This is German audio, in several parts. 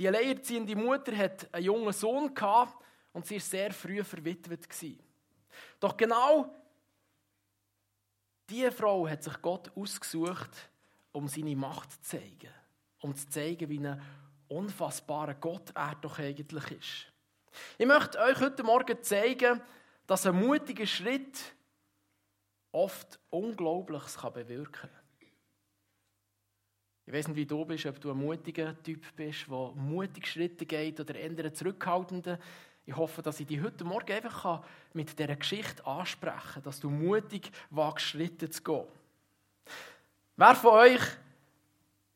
Die alleinerziehende Mutter hat einen jungen Sohn und sie war sehr früh verwitwet. Doch genau diese Frau hat sich Gott ausgesucht, um seine Macht zu zeigen. Um zu zeigen, wie ein unfassbarer Gott er doch eigentlich ist. Ich möchte euch heute Morgen zeigen, dass ein mutiger Schritt oft Unglaubliches bewirken kann. Ich weiß nicht, wie du bist, ob du ein mutiger Typ bist, der mutig Schritte geht oder eher zurückhaltender. Ich hoffe, dass ich dich heute Morgen einfach mit dieser Geschichte ansprechen kann, dass du mutig wagst, Schritte zu gehen. Wer von euch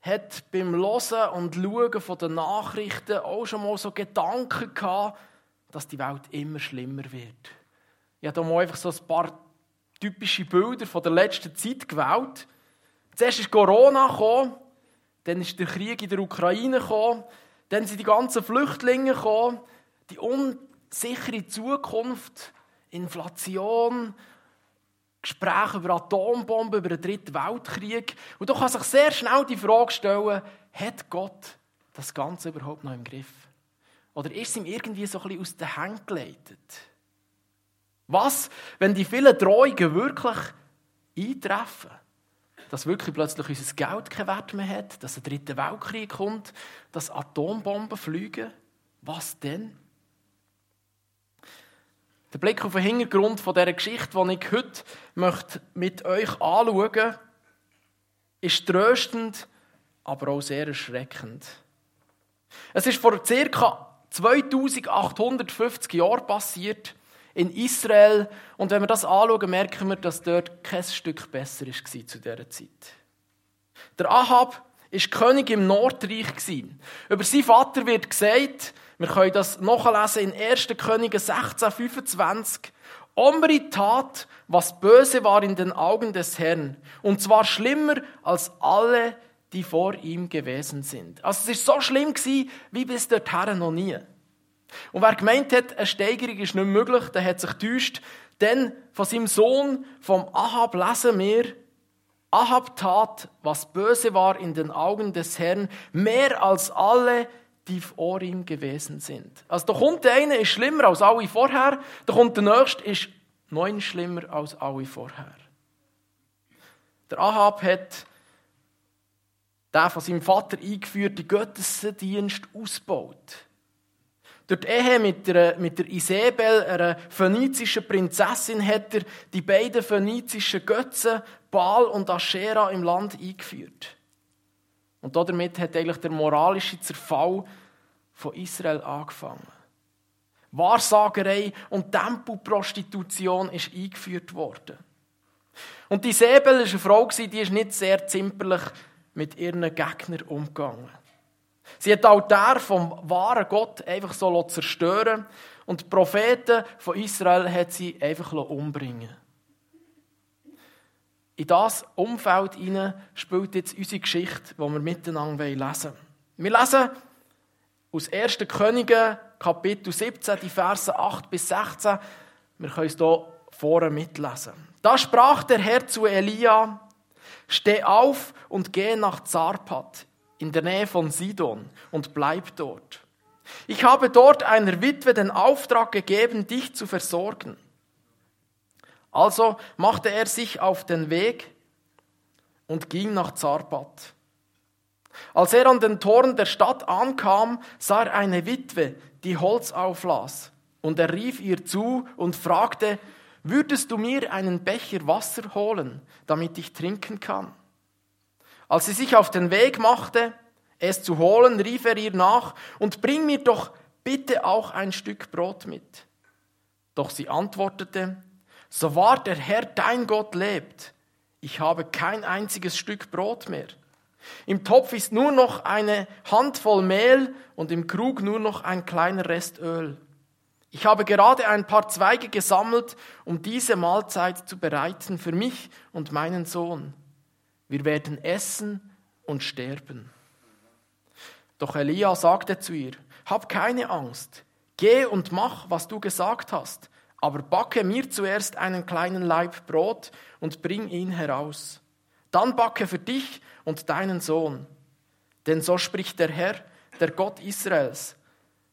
hat beim Hören und Schauen den Nachrichten auch schon mal so Gedanken gehabt, dass die Welt immer schlimmer wird? Ich habe hier mal einfach so ein paar typische Bilder von der letzten Zeit gewählt. Zuerst ist Corona gekommen, dann ist der Krieg in der Ukraine gekommen, dann sind die ganzen Flüchtlinge gekommen, die unsichere Zukunft, Inflation, Gespräche über Atombomben, über den Dritten Weltkrieg. Und da kann sich sehr schnell die Frage stellen, hat Gott das Ganze überhaupt noch im Griff? Oder ist es ihm irgendwie so ein bisschen aus den Händen geleitet? Was, wenn die vielen Drohungen wirklich eintreffen? Dass wirklich plötzlich unser Geld keinen Wert mehr hat, dass ein dritter Weltkrieg kommt, dass Atombomben fliegen. Was denn? Der Blick auf den Hintergrund dieser Geschichte, die ich heute möchte mit euch anschauen möchte, ist tröstend, aber auch sehr erschreckend. Es ist vor ca. 2850 Jahren passiert, in Israel. Und wenn wir das anschauen, merken wir, dass dort kein Stück besser war zu dieser Zeit. Der Ahab war König im Nordreich. Über seinen Vater wird gesagt, wir können das nachlesen in 1. Könige 16, 25. Omri tat, was böse war in den Augen des Herrn, und zwar schlimmer als alle, die vor ihm gewesen sind. Also es ist so schlimm wie bis dorthin noch nie. Und wer gemeint hat, eine Steigerung ist nicht möglich, der hat sich täuscht. Denn von seinem Sohn, vom Ahab, lesen wir, Ahab tat, was böse war in den Augen des Herrn, mehr als alle, die vor ihm gewesen sind. Also da kommt der eine, ist schlimmer als alle vorher, da kommt der nächste, ist neun schlimmer als alle vorher. Der Ahab hat den von seinem Vater eingeführten Gottesdienst ausgebaut. Durch die Ehe mit der, mit der Isabel, einer phönizischen Prinzessin, hat er die beiden phönizischen Götzen, Baal und Aschera, im Land eingeführt. Und damit hat eigentlich der moralische Zerfall von Israel angefangen. Wahrsagerei und Tempelprostitution ist eingeführt worden. Und die Säbel war eine Frau, die ist nicht sehr zimperlich mit ihren Gegnern umgegangen. Sie hat den Altar vom wahren Gott einfach so zerstören und die Propheten von Israel hat sie einfach umbringen In das Umfeld hinein spielt jetzt unsere Geschichte, die wir miteinander lesen wollen. Wir lesen aus 1. Könige, Kapitel 17, die Verse 8 bis 16. Wir können es hier vorne mitlesen. Da sprach der Herr zu Elia, Steh auf und geh nach Zarpat in der Nähe von Sidon und bleib dort. Ich habe dort einer Witwe den Auftrag gegeben, dich zu versorgen. Also machte er sich auf den Weg und ging nach Zarpat. Als er an den Toren der Stadt ankam, sah er eine Witwe, die Holz auflas. Und er rief ihr zu und fragte, würdest du mir einen Becher Wasser holen, damit ich trinken kann? Als sie sich auf den Weg machte, es zu holen, rief er ihr nach, und bring mir doch bitte auch ein Stück Brot mit. Doch sie antwortete, so wahr der Herr dein Gott lebt, ich habe kein einziges Stück Brot mehr. Im Topf ist nur noch eine Handvoll Mehl und im Krug nur noch ein kleiner Rest Öl. Ich habe gerade ein paar Zweige gesammelt, um diese Mahlzeit zu bereiten für mich und meinen Sohn. Wir werden essen und sterben. Doch Elia sagte zu ihr, hab keine Angst, geh und mach, was du gesagt hast, aber backe mir zuerst einen kleinen Laib Brot und bring ihn heraus. Dann backe für dich und deinen Sohn. Denn so spricht der Herr, der Gott Israels.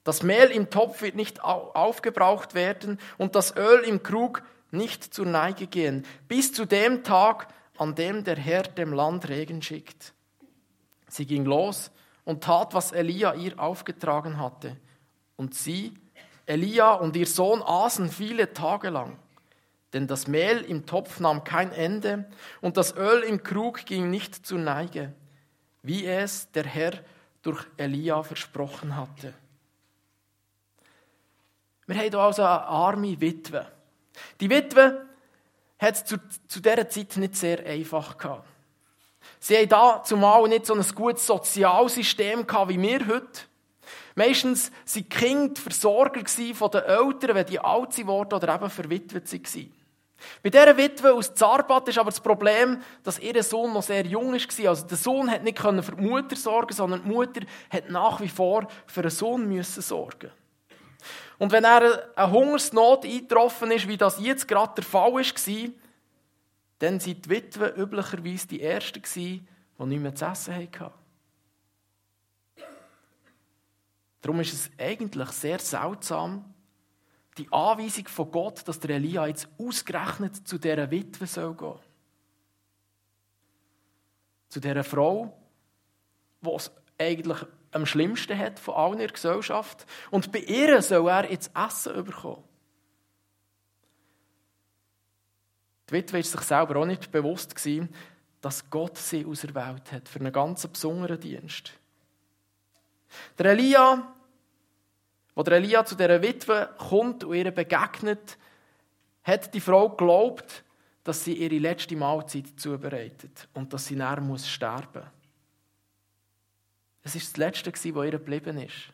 Das Mehl im Topf wird nicht aufgebraucht werden und das Öl im Krug nicht zur Neige gehen, bis zu dem Tag, an dem der Herr dem Land Regen schickt. Sie ging los und tat, was Elia ihr aufgetragen hatte. Und sie, Elia und ihr Sohn aßen viele Tage lang. Denn das Mehl im Topf nahm kein Ende und das Öl im Krug ging nicht zur Neige, wie es der Herr durch Elia versprochen hatte. Wir haben hier also eine arme Witwe. Die Witwe hat es zu, zu dieser Zeit nicht sehr einfach gehabt. Sie haben da zumal nicht so ein gutes Sozialsystem gehabt wie wir heute. Meistens waren die Kinder die Versorger von den Eltern, wenn die alt wurden oder eben verwitwet waren. Bei dieser Witwe aus Zarbat ist aber das Problem, dass ihr Sohn noch sehr jung war. Also der Sohn hat nicht für die Mutter sorgen, sondern die Mutter hat nach wie vor für den Sohn müssen sorgen. Und wenn er eine Hungersnot eingetroffen ist, wie das jetzt gerade der Fall war, dann sind die Witwen üblicherweise die Ersten, die nicht mehr zu essen hatten. Darum ist es eigentlich sehr seltsam, die Anweisung von Gott, dass der Elia jetzt ausgerechnet zu dieser Witwe soll gehen. Zu dieser Frau, die es eigentlich am schlimmsten hat von allen in der Gesellschaft. Und bei ihr soll er jetzt Essen bekommen. Die Witwe war sich selber auch nicht bewusst, dass Gott sie auserwählt hat für einen ganz besonderen Dienst. Der Elia wo der Elia zu dieser Witwe kommt und ihr begegnet, hat die Frau geglaubt, dass sie ihre letzte Mahlzeit zubereitet und dass sie näher muss sterben. Es ist das Letzte, was ihr geblieben ist.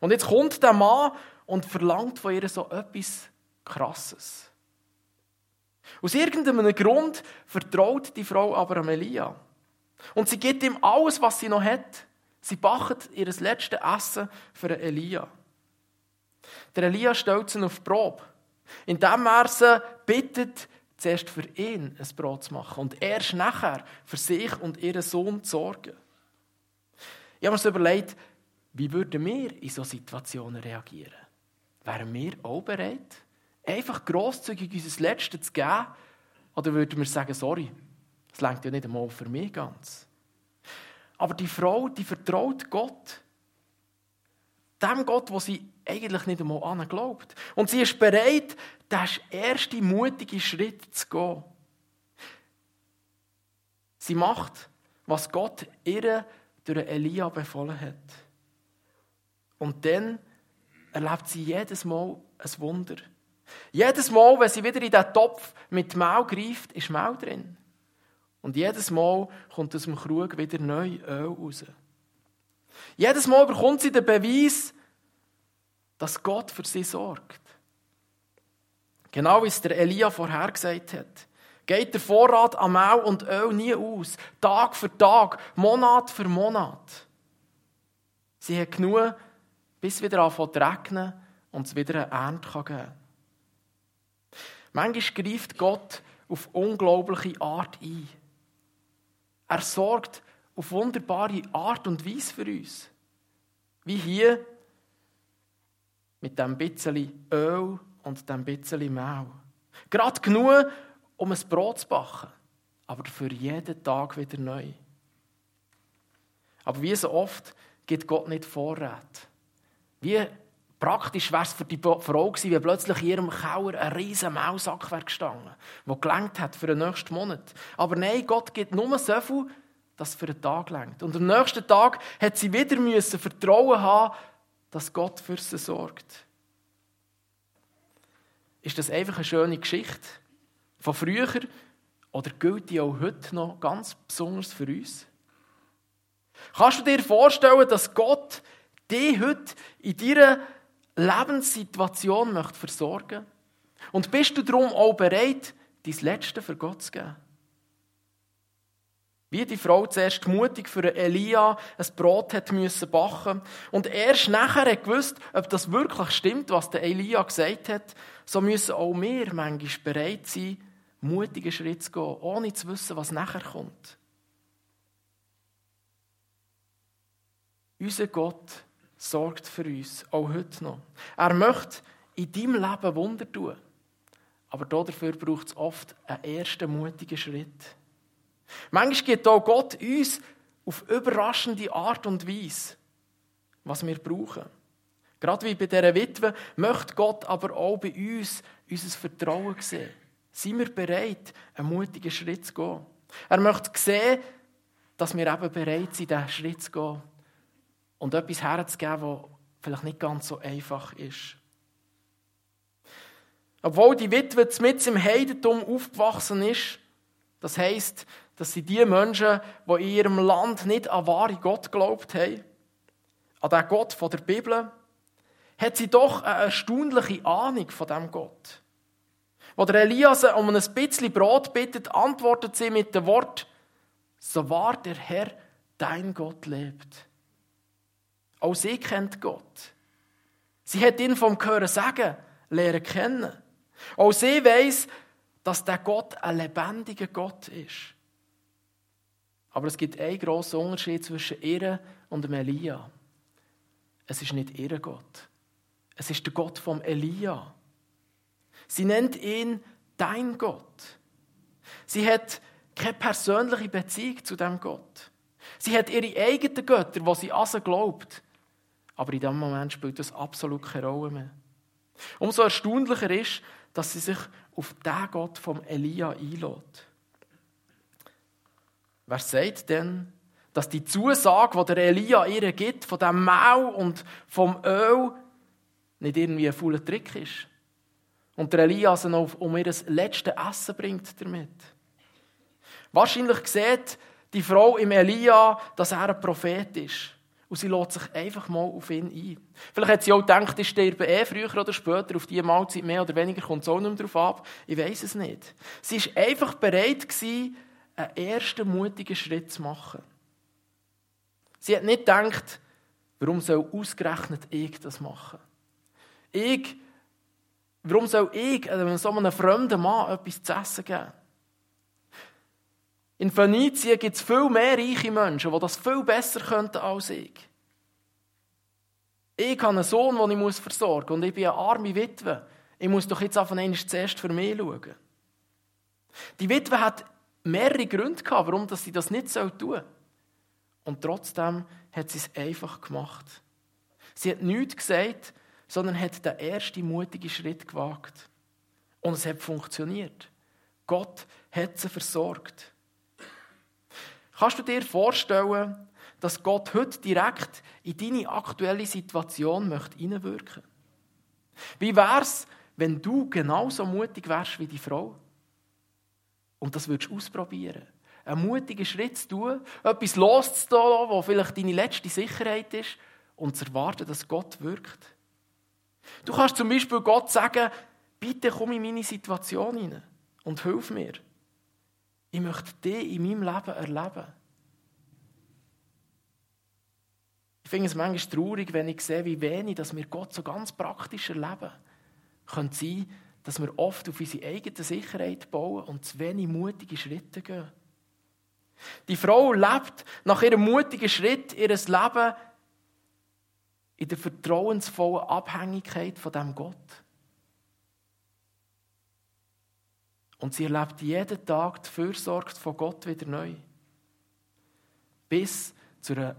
Und jetzt kommt der Mann und verlangt von ihr so etwas Krasses. Aus irgendeinem Grund vertraut die Frau aber am Elia. Und sie gibt ihm alles, was sie noch hat. Sie backt ihr letztes Essen für Elia. Der Elia stellt sie auf die Probe, indem er sie bittet, zuerst für ihn ein Brot zu machen und erst nachher für sich und ihren Sohn zu sorgen. Ich habe mir so überlegt, wie würden wir in solchen Situationen reagieren? Wären wir auch bereit, einfach grosszügig unser Letztes zu geben? Oder würden wir sagen, sorry, das längt ja nicht einmal für mich ganz? Aber die Frau, die vertraut Gott. Dem Gott, wo sie eigentlich nicht einmal an glaubt. Und sie ist bereit, den ersten mutigen Schritt zu gehen. Sie macht, was Gott ihr durch Elia befohlen hat. Und dann erlebt sie jedes Mal ein Wunder. Jedes Mal, wenn sie wieder in den Topf mit Mehl greift, ist Mehl drin. Und jedes Mal kommt aus dem Krug wieder neu Öl raus. Jedes Mal bekommt sie den Beweis, dass Gott für sie sorgt. Genau wie es der Elia vorhergesagt hat. Geht der Vorrat an Mehl und Öl nie aus. Tag für Tag, Monat für Monat. Sie hat genug, bis wieder anfängt zu regnen und es wieder eine Ernte geben kann. Manchmal greift Gott auf unglaubliche Art ein. Er sorgt auf wunderbare Art und Weise für uns. Wie hier mit dem bisschen Öl und dem bisschen Mehl. Gerade genug, um ein Brot zu backen, aber für jeden Tag wieder neu. Aber wie so oft gibt Gott nicht Vorrat. Wie praktisch wäre es für die Frau gewesen, wenn plötzlich in ihrem Kauer ein riesen Maulsack wäre gestanden, der gelangt hat für den nächsten Monat. Aber nein, Gott gibt nur so viel, dass es für einen Tag längt. Und am nächsten Tag hat sie wieder müssen Vertrauen haben, dass Gott für sie sorgt. Ist das einfach eine schöne Geschichte von früher oder gilt die auch heute noch ganz besonders für uns? Kannst du dir vorstellen, dass Gott dich heute in deiner Lebenssituation möchte versorgen Und bist du darum auch bereit, dein Letzte für Gott zu geben? Wie die Frau zuerst mutig für Elia ein Brot hat müssen backen und erst nachher hat gewusst, ob das wirklich stimmt, was der Elia gesagt hat, so müssen auch wir manchmal bereit sein, mutige Schritte zu gehen, ohne zu wissen, was nachher kommt. Unser Gott sorgt für uns, auch heute noch. Er möchte in deinem Leben Wunder tun. Aber dafür braucht es oft einen ersten mutigen Schritt. Manchmal gibt auch Gott uns auf überraschende Art und Weise, was wir brauchen. Gerade wie bei dieser Witwe möchte Gott aber auch bei uns unser Vertrauen sehen. Sind wir bereit, einen mutigen Schritt zu gehen? Er möchte sehen, dass wir eben bereit sind, diesen Schritt zu gehen und etwas herzugeben, was vielleicht nicht ganz so einfach ist. Obwohl die Witwe mit im Heidentum aufgewachsen ist, das heisst, dass sie die Menschen, die in ihrem Land nicht an wahre Gott glaubt haben, an den Gott der Bibel, hat sie doch eine erstaunliche Ahnung von dem Gott. Wo der Elias um ein bisschen Brot bittet, antwortet sie mit dem Wort, so wahr der Herr, dein Gott lebt. Auch sie kennt Gott. Sie hat ihn vom Hören sagen, lernen kennen. Auch sie weiß, dass der Gott ein lebendiger Gott ist. Aber es gibt einen grossen Unterschied zwischen ihr und dem Elia. Es ist nicht ihr Gott. Es ist der Gott vom Elia. Sie nennt ihn dein Gott. Sie hat keine persönliche Beziehung zu dem Gott. Sie hat ihre eigenen Götter, wo sie an glaubt. Aber in diesem Moment spielt das absolut keine Rolle mehr. Umso erstaunlicher ist, dass sie sich auf den Gott vom Elia einlädt. Wer sagt denn, dass die Zusage, die der Elia ihr gibt, von dem Mau und vom Öl, nicht irgendwie ein fauler Trick ist? Und der Elia sie noch um ihr letztes Essen bringt damit. Wahrscheinlich sieht die Frau im Elia, dass er ein Prophet ist. Und sie lässt sich einfach mal auf ihn ein. Vielleicht hat sie auch gedacht, ich sterbe eh früher oder später, auf diese Mahlzeit mehr oder weniger kommt es auch nicht mehr darauf ab. Ich weiß es nicht. Sie war einfach bereit, einen ersten mutigen Schritt zu machen. Sie hat nicht gedacht, warum soll ausgerechnet ich das machen? Ich, warum soll ich so einem fremden Mann etwas zu essen geben? In Phönizien gibt es viel mehr reiche Menschen, die das viel besser könnten als ich. Ich habe einen Sohn, den ich versorgen muss, und ich bin eine arme Witwe. Ich muss doch jetzt auf einmal zuerst für mich schauen. Die Witwe hat mehrere Gründe gehabt, warum sie das nicht tun soll. Und trotzdem hat sie es einfach gemacht. Sie hat nichts gesagt, sondern hat den ersten mutigen Schritt gewagt. Und es hat funktioniert. Gott hat sie versorgt. Kannst du dir vorstellen, dass Gott heute direkt in deine aktuelle Situation möchte hineinwirken Wie wäre es, wenn du genauso mutig wärst wie die Frau? Und das würdest du ausprobieren. Einen mutigen Schritt zu tun, etwas loszulassen, wo vielleicht deine letzte Sicherheit ist, und zu erwarten, dass Gott wirkt. Du kannst zum Beispiel Gott sagen, bitte komm in meine Situation hinein und hilf mir. Ich möchte dich in meinem Leben erleben. Ich finde es manchmal traurig, wenn ich sehe, wie wenig dass wir Gott so ganz praktisch erleben. Könnte sein, dass wir oft auf unsere eigene Sicherheit bauen und zu wenig mutige Schritte gehen. Die Frau lebt nach ihrem mutigen Schritt ihres Leben in der vertrauensvollen Abhängigkeit von dem Gott. Und sie erlebt jeden Tag die Fürsorge von Gott wieder neu. Bis zu einer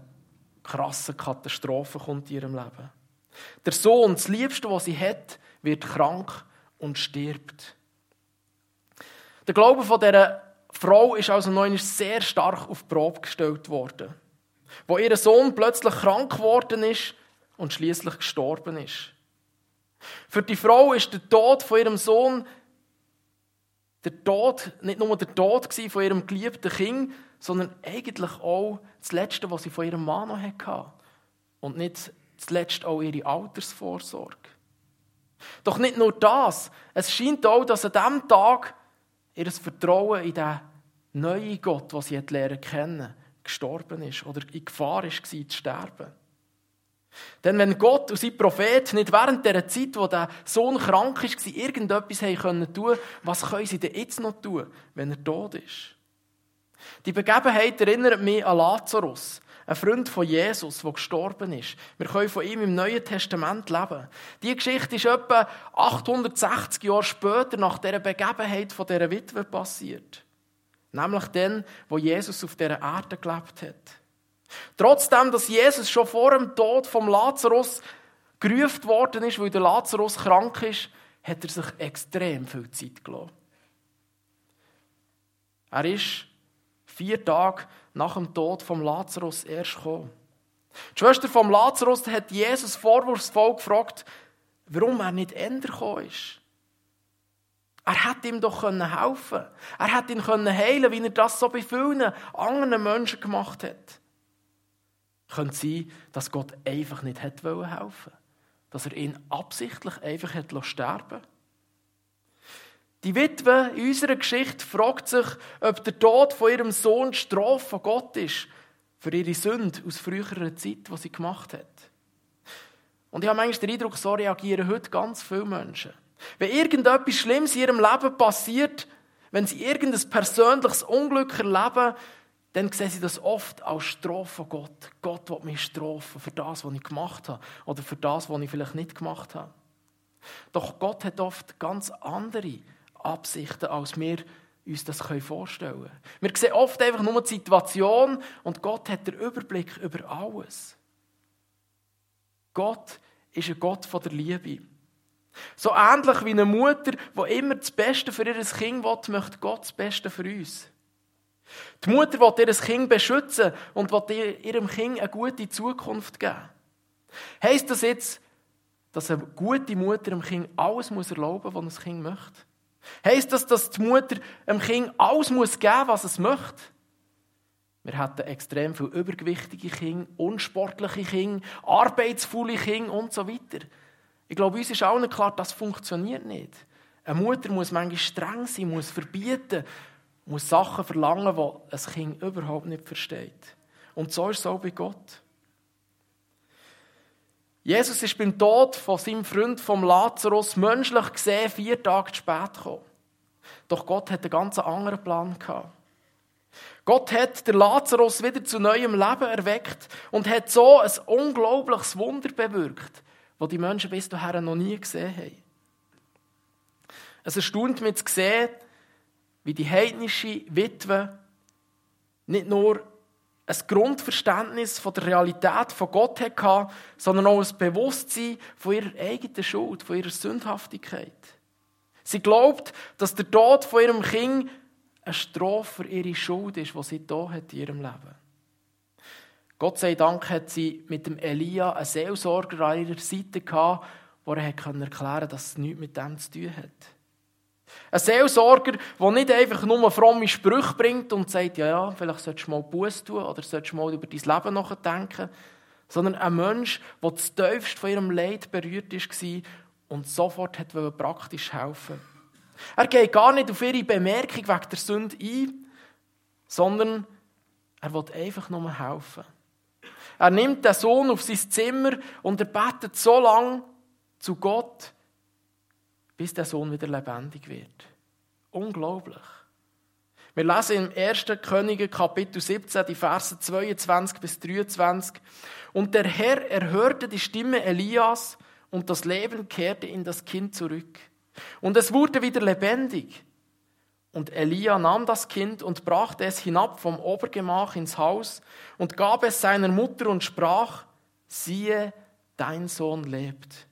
krassen Katastrophe kommt in ihrem Leben. Der Sohn, das Liebste, was sie hat, wird krank und stirbt. Der Glaube von dieser Frau ist also noch sehr stark auf die Probe gestellt worden. Wo ihr Sohn plötzlich krank geworden ist und schließlich gestorben ist. Für die Frau ist der Tod von ihrem Sohn der Tod, nicht nur der Tod von ihrem geliebten Kind, sondern eigentlich auch das Letzte, was sie von ihrem Mann noch hatte. Und nicht zuletzt auch ihre Altersvorsorge. Doch nicht nur das. Es scheint auch, dass an diesem Tag ihr Vertrauen in den neuen Gott, den sie lernen kennen, gestorben ist oder in Gefahr war, zu sterben. Denn wenn Gott und sein Prophet nicht während der Zeit, wo der Sohn krank ist, irgendetwas haben können tun, was können sie denn jetzt noch tun, wenn er tot ist? Die Begebenheit erinnert mich an Lazarus, ein Freund von Jesus, der gestorben ist. Wir können von ihm im Neuen Testament leben. Die Geschichte ist etwa 860 Jahre später nach der Begebenheit von dieser Witwe passiert. Nämlich dann, wo Jesus auf dieser Erde gelebt hat. Trotzdem, dass Jesus schon vor dem Tod vom Lazarus gerufen worden ist, weil der Lazarus krank ist, hat er sich extrem viel Zeit gelassen. Er ist vier Tage nach dem Tod vom Lazarus erst gekommen. Die Schwester vom Lazarus hat Jesus vorwurfsvoll gefragt, warum er nicht änder gekommen ist. Er hätte ihm doch helfen können. Er hätte ihn heilen wie er das so bei vielen anderen Menschen gemacht hat. Könnte sein, dass Gott einfach nicht helfen wollte. Dass er ihn absichtlich einfach hat sterben Die Witwe in unserer Geschichte fragt sich, ob der Tod von ihrem Sohn Strafe von Gott ist für ihre Sünde aus früherer Zeit, die sie gemacht hat. Und ich habe manchmal den Eindruck, so reagieren heute ganz viele Menschen. Wenn irgendetwas Schlimmes in ihrem Leben passiert, wenn sie irgendein persönliches Unglück erleben, dann sehen sie das oft als Strafe von Gott. Gott will mich strafen für das, was ich gemacht habe oder für das, was ich vielleicht nicht gemacht habe. Doch Gott hat oft ganz andere Absichten, als wir uns das vorstellen können. Wir sehen oft einfach nur die Situation und Gott hat den Überblick über alles. Gott ist ein Gott von der Liebe. So ähnlich wie eine Mutter, die immer das Beste für ihr Kind will, möchte Gott das Beste für uns. Die Mutter will ihr Kind beschützen und will ihrem Kind eine gute Zukunft geben. Heißt das jetzt, dass eine gute Mutter dem Kind alles muss erlauben muss, was ein Kind möchte? Heißt das, dass die Mutter dem Kind alles muss geben was es möchte? Wir hatten extrem viele übergewichtige Kinder, unsportliche Kinder, arbeitsfaule Kinder und so weiter. Ich glaube, uns ist allen klar, das funktioniert nicht. Eine Mutter muss manchmal streng sein, muss verbieten, muss Sachen verlangen, die ein Kind überhaupt nicht versteht. Und so ist es auch bei Gott. Jesus ist beim Tod von seinem Freund vom Lazarus menschlich gesehen vier Tage zu spät gekommen. Doch Gott hat einen ganz anderen Plan gehabt. Gott hat den Lazarus wieder zu neuem Leben erweckt und hat so ein unglaubliches Wunder bewirkt, das die Menschen bis dahin noch nie gesehen haben. Es erstaunt mich zu sehen, wie die heidnische Witwe nicht nur ein Grundverständnis von der Realität von Gott hatte, sondern auch ein Bewusstsein von ihrer eigenen Schuld, von ihrer Sündhaftigkeit. Sie glaubt, dass der Tod von ihrem Kind eine Strafe für ihre Schuld ist, die sie da hat in ihrem Leben. Gott sei Dank hat sie mit dem Elia einen Seelsorger an ihrer Seite gehabt, der er erklären konnte, dass es nichts mit dem zu tun hat. Ein Seelsorger, der nicht einfach nur fromme Sprüche bringt und sagt, ja, ja, vielleicht solltest du mal Buß tun oder solltest du mal über dein Leben nachdenken, sondern ein Mensch, der das tiefst von ihrem Leid berührt war und sofort hat praktisch helfen Er geht gar nicht auf ihre Bemerkung wegen der Sünde ein, sondern er will einfach nur helfen. Er nimmt den Sohn auf sein Zimmer und er betet so lange zu Gott, bis der Sohn wieder lebendig wird. Unglaublich. Wir lesen im 1. Könige Kapitel 17 die Verse 22 bis 23. Und der Herr erhörte die Stimme Elias und das Leben kehrte in das Kind zurück. Und es wurde wieder lebendig. Und Elia nahm das Kind und brachte es hinab vom Obergemach ins Haus und gab es seiner Mutter und sprach, siehe, dein Sohn lebt.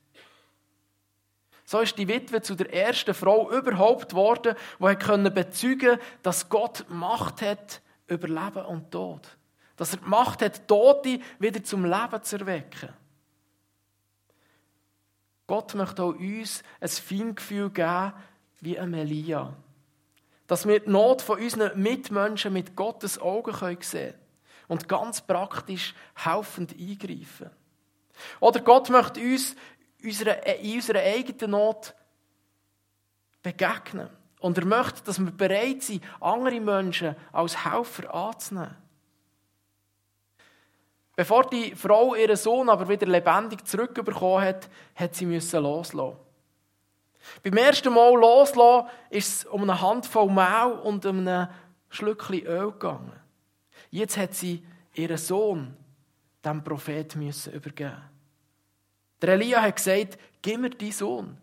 So ist die Witwe zu der ersten Frau überhaupt geworden, die können bezeugen dass Gott Macht hat über Leben und Tod. Dass er Macht hat, Tote wieder zum Leben zu erwecken. Gott möchte auch uns ein Feingefühl geben, wie ein Elia. Dass wir die Not von unseren Mitmenschen mit Gottes Augen sehen können und ganz praktisch helfend eingreifen. Oder Gott möchte uns in unserer eigenen Not begegnen. Und er möchte, dass wir bereit sind, andere Menschen als Helfer anzunehmen. Bevor die Frau ihren Sohn aber wieder lebendig zurückbekommen hat, hat sie müssen loslassen. Beim ersten Mal loslassen ist es um eine Handvoll Mehl und um ein Schlückchen Öl gegangen. Jetzt hat sie ihren Sohn dem Prophet müssen übergeben. Der Elia hat gesagt, gib mir deinen Sohn.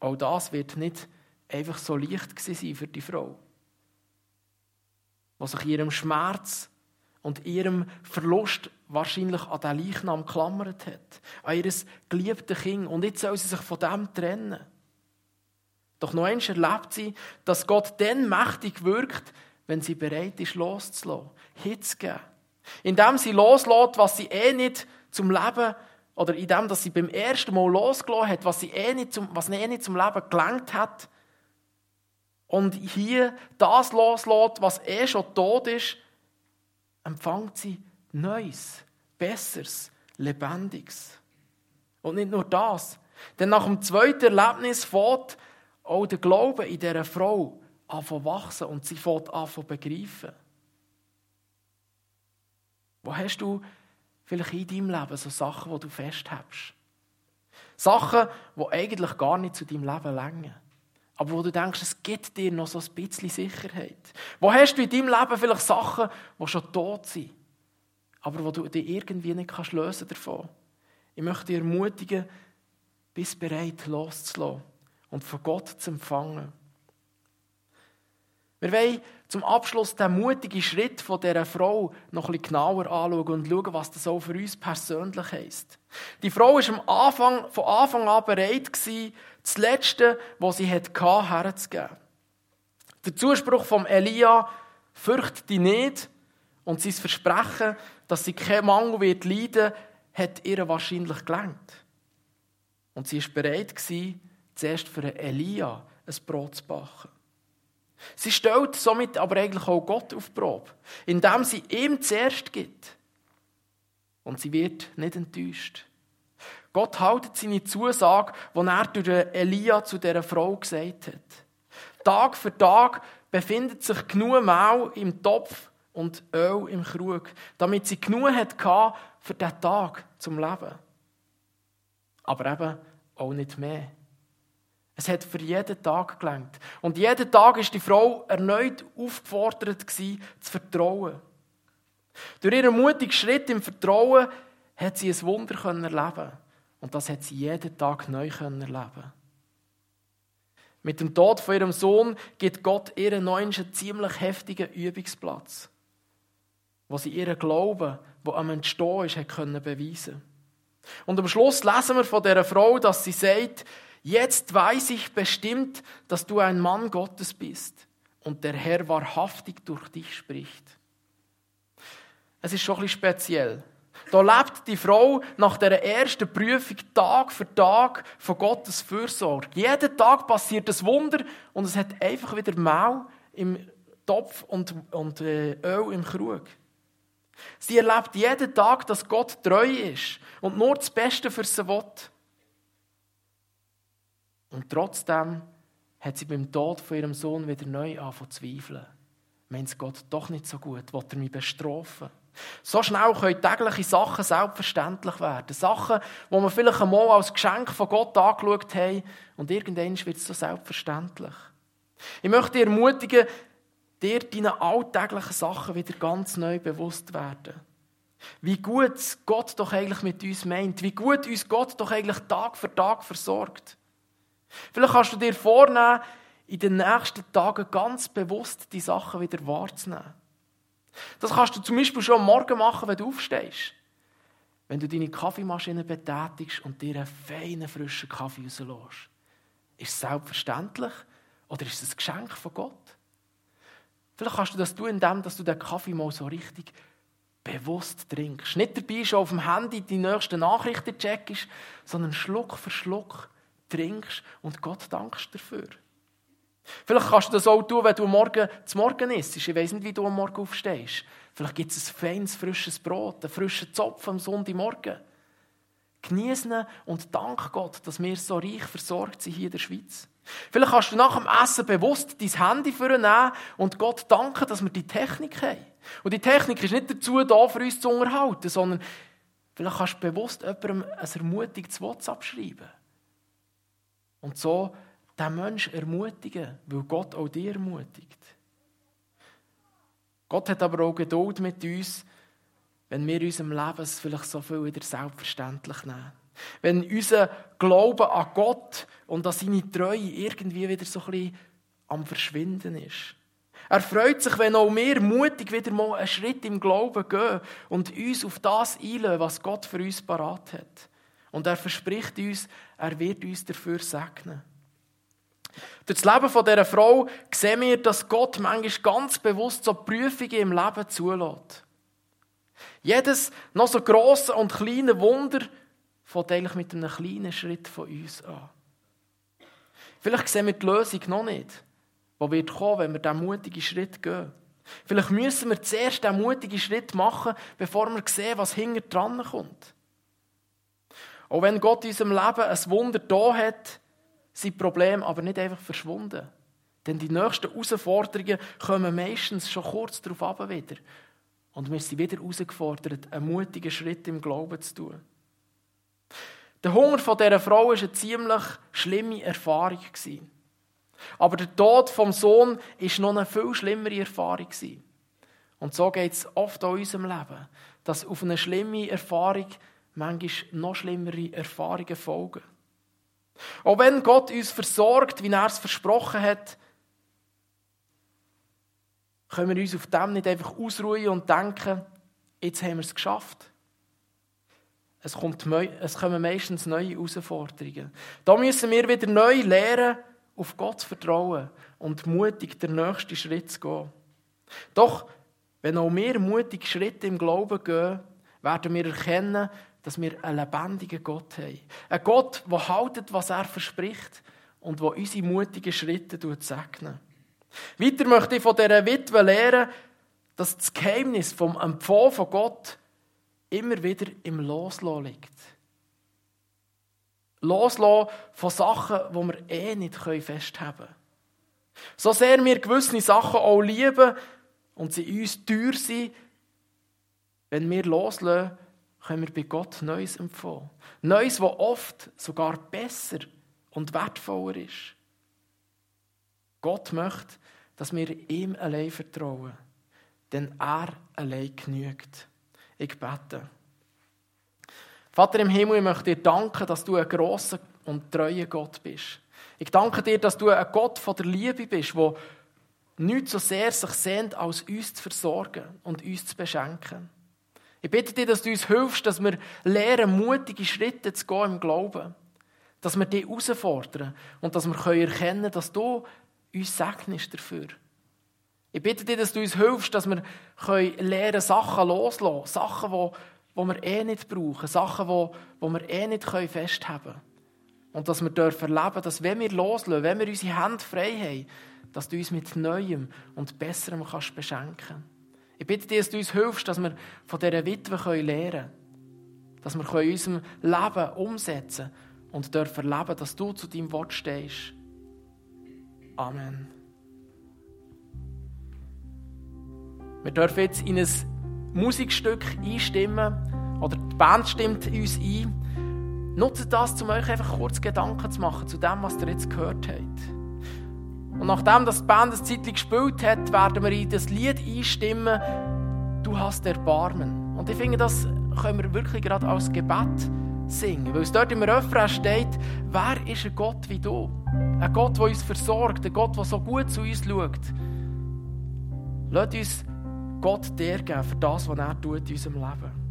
Auch das wird nicht einfach so leicht sein für die Frau, die sich ihrem Schmerz und ihrem Verlust wahrscheinlich an den Leichnam geklammert hat, an ihr geliebtes Kind. Und jetzt soll sie sich von dem trennen. Doch noch einmal erlebt sie, dass Gott dann mächtig wirkt, wenn sie bereit ist, loszulassen, hinzugeben. Indem sie loslässt, was sie eh nicht zum Leben, oder indem dass sie beim ersten Mal losgelassen hat, was sie eh nicht zum, was eh nicht zum Leben gelangt hat, und hier das loslässt, was eh schon tot ist, empfängt sie Neues, Besseres, Lebendiges. Und nicht nur das, denn nach dem zweiten Erlebnis fährt auch der Glaube in dieser Frau an wachsen und sie fährt an begreifen. Wo hast du vielleicht in deinem Leben so Sachen, die du festhältst? Sachen, die eigentlich gar nicht zu deinem Leben länger. Aber wo du denkst, es gibt dir noch so ein bisschen Sicherheit. Wo hast du in deinem Leben vielleicht Sachen, die schon tot sind, aber wo du dich irgendwie nicht kannst lösen davon? Ich möchte dich ermutigen, bist bereit loszulassen und von Gott zu empfangen. Wir wollen zum Abschluss den mutigen Schritt von dieser Frau noch bisschen genauer anschauen und schauen, was das auch für uns persönlich heisst. Die Frau war am Anfang, von Anfang an bereit, gewesen, das Letzte, was sie hatte, herzugeben. Der Zuspruch vom Elia, fürcht dich nicht, und sein Versprechen, dass sie keinen Mangel wird leiden, hat ihr wahrscheinlich gelangt. Und sie war bereit, zuerst für Elia ein Brot zu backen. Sie stellt somit aber eigentlich auch Gott auf die Probe, indem sie ihm zuerst gibt. Und sie wird nicht enttäuscht. Gott haltet seine Zusage, die er durch Elia zu dieser Frau gesagt hat. Tag für Tag befindet sich genug Mehl im Topf und Öl im Krug, damit sie genug hatte für diesen Tag zum Leben. Aber eben auch nicht mehr. Es hat für jeden Tag gelangt. Und jeden Tag ist die Frau erneut aufgefordert zu vertrauen. Durch ihren mutigen Schritt im Vertrauen hat sie ein Wunder erleben und das hat sie jeden Tag neu erleben Mit dem Tod von ihrem Sohn gibt Gott ihren neuen ziemlich heftigen Übungsplatz, wo sie ihren Glauben, wo am Entstehen ist, können beweisen. Und am Schluss lesen wir von dieser Frau, dass sie sagt, Jetzt weiß ich bestimmt, dass du ein Mann Gottes bist und der Herr wahrhaftig durch dich spricht. Es ist schon ein bisschen speziell. Da lebt die Frau nach der ersten Prüfung Tag für Tag von Gottes Fürsorge. Jeden Tag passiert ein Wunder und es hat einfach wieder Mehl im Topf und, und äh, Öl im Krug. Sie erlebt jeden Tag, dass Gott treu ist und nur das Beste für sie will. Und trotzdem hat sie beim Tod von ihrem Sohn wieder neu angefangen zu zweifeln. Meint es Gott doch nicht so gut? Will er mich bestrafen? So schnell können tägliche Sachen selbstverständlich werden. Sachen, die wir vielleicht einmal als Geschenk von Gott angeschaut haben und irgendwann wird es so selbstverständlich. Ich möchte dich ermutigen, dir deine alltäglichen Sachen wieder ganz neu bewusst werden. Wie gut Gott doch eigentlich mit uns meint, wie gut uns Gott doch eigentlich Tag für Tag versorgt. Vielleicht kannst du dir vornehmen, in den nächsten Tagen ganz bewusst die Sachen wieder wahrzunehmen. Das kannst du zum Beispiel schon am Morgen machen, wenn du aufstehst. Wenn du deine Kaffeemaschine betätigst und dir einen feinen, frischen Kaffee rauslässt. Ist es selbstverständlich oder ist es ein Geschenk von Gott? Vielleicht kannst du das tun, indem du den Kaffee mal so richtig bewusst trinkst. Nicht dabei schon auf dem Handy die nächsten Nachrichten checkst, sondern Schluck für Schluck trinkst und Gott dankst dafür. Vielleicht kannst du das auch tun, wenn du morgen zum Morgen isst. Ich weiß nicht, wie du am Morgen aufstehst. Vielleicht gibt es ein feines, frisches Brot, einen frischen Zopf am Sonntagmorgen. Genießen und dank Gott, dass wir so reich versorgt sind hier in der Schweiz. Vielleicht kannst du nach dem Essen bewusst dein Handy vornehmen und Gott danken, dass wir die Technik haben. Und die Technik ist nicht dazu da, für uns zu unterhalten, sondern vielleicht kannst du bewusst jemandem ein ermutigendes WhatsApp schreiben. Und so den Menschen ermutigen, weil Gott auch dir ermutigt. Gott hat aber auch Geduld mit uns, wenn wir unserem Leben vielleicht so viel wieder selbstverständlich nehmen. Wenn unser Glaube an Gott und an seine Treue irgendwie wieder so ein bisschen am Verschwinden ist. Er freut sich, wenn auch wir mutig wieder mal einen Schritt im Glauben gehen und uns auf das einlösen, was Gott für uns parat hat. Und er verspricht uns, er wird uns dafür segnen. Durch das Leben von dieser Frau sehen wir, dass Gott manchmal ganz bewusst so Prüfungen im Leben zulässt. Jedes noch so grosse und kleine Wunder fängt eigentlich mit einem kleinen Schritt von uns an. Vielleicht sehen wir die Lösung noch nicht, die wird kommen, wenn wir diesen mutigen Schritt gehen. Vielleicht müssen wir zuerst diesen mutigen Schritt machen, bevor wir sehen, was hinter dran kommt. Auch wenn Gott in unserem Leben ein Wunder da hat, sind Probleme aber nicht einfach verschwunden. Denn die nächsten Herausforderungen kommen meistens schon kurz darauf ab wieder. Und wir sind wieder herausgefordert, einen mutigen Schritt im Glauben zu tun. Der Hunger von dieser Frau war eine ziemlich schlimme Erfahrung. Aber der Tod vom Sohn war noch eine viel schlimmere Erfahrung. Und so geht es oft in unserem Leben, dass auf eine schlimme Erfahrung manchmal noch schlimmere Erfahrungen folgen. Auch wenn Gott uns versorgt, wie er es versprochen hat, können wir uns auf dem nicht einfach ausruhen und denken, jetzt haben wir es geschafft. Es, kommt, es kommen meistens neue Herausforderungen. Da müssen wir wieder neu lernen, auf Gott zu vertrauen und mutig den nächsten Schritt zu gehen. Doch, wenn auch wir mutig Schritte im Glauben gehen, werden wir erkennen, dass wir einen lebendigen Gott haben. Ein Gott, der haltet, was er verspricht und der unsere mutigen Schritte segnet. Weiter möchte ich von dieser Witwe lernen, dass das Geheimnis vom Empfang von Gott immer wieder im Loslassen liegt. Loslassen von Sachen, die wir eh nicht festhalten können. So sehr wir gewisse Sachen auch lieben und sie uns teuer sind, wenn wir loslassen, können wir bei Gott Neues empfangen. Neues, das oft sogar besser und wertvoller ist. Gott möchte, dass wir ihm allein vertrauen, denn er allein genügt. Ich bete. Vater im Himmel, ich möchte dir danken, dass du ein grosser und treuer Gott bist. Ich danke dir, dass du ein Gott von der Liebe bist, der nicht so sehr sich sehnt, als uns zu versorgen und uns zu beschenken. Ich bitte dich, dass du uns hilfst, dass wir lernen, mutige Schritte zu gehen im Glauben. Dass wir dich herausfordern und dass wir erkennen können, dass du uns segnest dafür. Ich bitte dich, dass du uns hilfst, dass wir lernen, Sachen loszulassen. Sachen, die, die wir eh nicht brauchen. Sachen, die, die wir eh nicht festhalten können. Und dass wir dürfen erleben, dass wenn wir loslassen, wenn wir unsere Hände frei haben, dass du uns mit Neuem und Besserem kannst beschenken kannst. Ich bitte dich, dass du uns hilfst, dass wir von dieser Witwe lernen können. Dass wir in unserem Leben umsetzen und dürfen erleben, dass du zu deinem Wort stehst. Amen. Wir dürfen jetzt in ein Musikstück einstimmen oder die Band stimmt uns ein. Nutzt das, um euch einfach kurz Gedanken zu machen zu dem, was ihr jetzt gehört habt. Und nachdem das Band ein Zeitchen gespielt hat, werden wir in das Lied einstimmen, Du hast Erbarmen. Und ich finde, das können wir wirklich gerade als Gebet singen. Weil es dort im Refrain steht, wer ist ein Gott wie du? Ein Gott, der uns versorgt, ein Gott, der so gut zu uns schaut. Lass uns Gott dir geben für das, was er tut in unserem Leben.